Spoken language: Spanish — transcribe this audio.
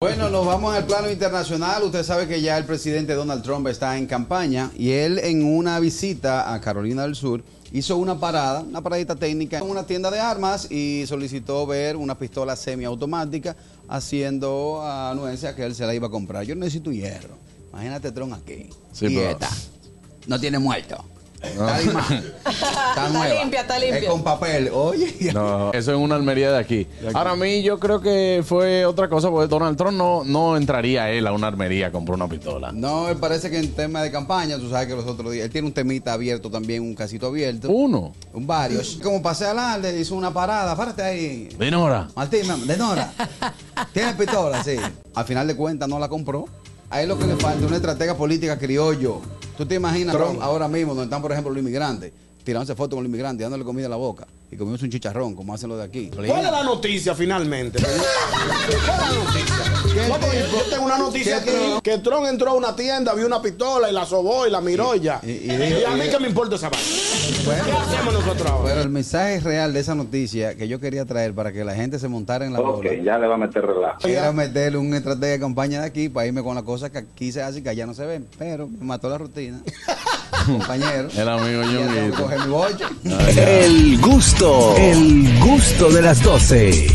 Bueno, nos vamos al plano internacional. Usted sabe que ya el presidente Donald Trump está en campaña y él en una visita a Carolina del Sur hizo una parada, una paradita técnica en una tienda de armas y solicitó ver una pistola semiautomática haciendo anuencia que él se la iba a comprar. Yo necesito hierro. Imagínate Trump aquí. Sí, y pero- esta. No tiene muerto. Está, lima- está nueva. limpia, está limpia. Es con papel. Oye, No, eso es una almería de aquí. Ahora a mí yo creo que fue otra cosa, porque Donald Trump no, no entraría él a una armería a comprar una pistola. No, él parece que en tema de campaña, tú sabes que los otros días, él tiene un temita abierto también, un casito abierto, Uno. un varios. Como pasé adelante, hizo una parada, párate ahí. Dinora. Martín, mam, de Nora. Tiene pistola, sí. Al final de cuentas no la compró. A él lo que le falta es una estratega política criollo. Tú te imaginas Trump ahora mismo, donde están, por ejemplo, los inmigrantes, tirándose fotos con los inmigrantes, dándole comida a la boca y comiéndose un chicharrón, como hacen los de aquí. ¿Cuál es la noticia finalmente? ¿Cuál es la noticia? No, porque yo tengo una noticia ¿Qué aquí tipo? que Trump entró a una tienda, vio una pistola y la sobó y la miró y ya. Y- Y, y dijo- a mí y- que me importa esa vaina. Bueno. ¿Qué hacemos nosotros ahora? Pero el mensaje real de esa noticia que yo quería traer para que la gente se montara en la Ok, bola ya le va a meter relajo. era meterle un estrategia de campaña de aquí para irme con las cosas que aquí se hacen que allá no se ven. Pero me mató la rutina. Compañero. El amigo mi bollo. El gusto, el gusto de las 12.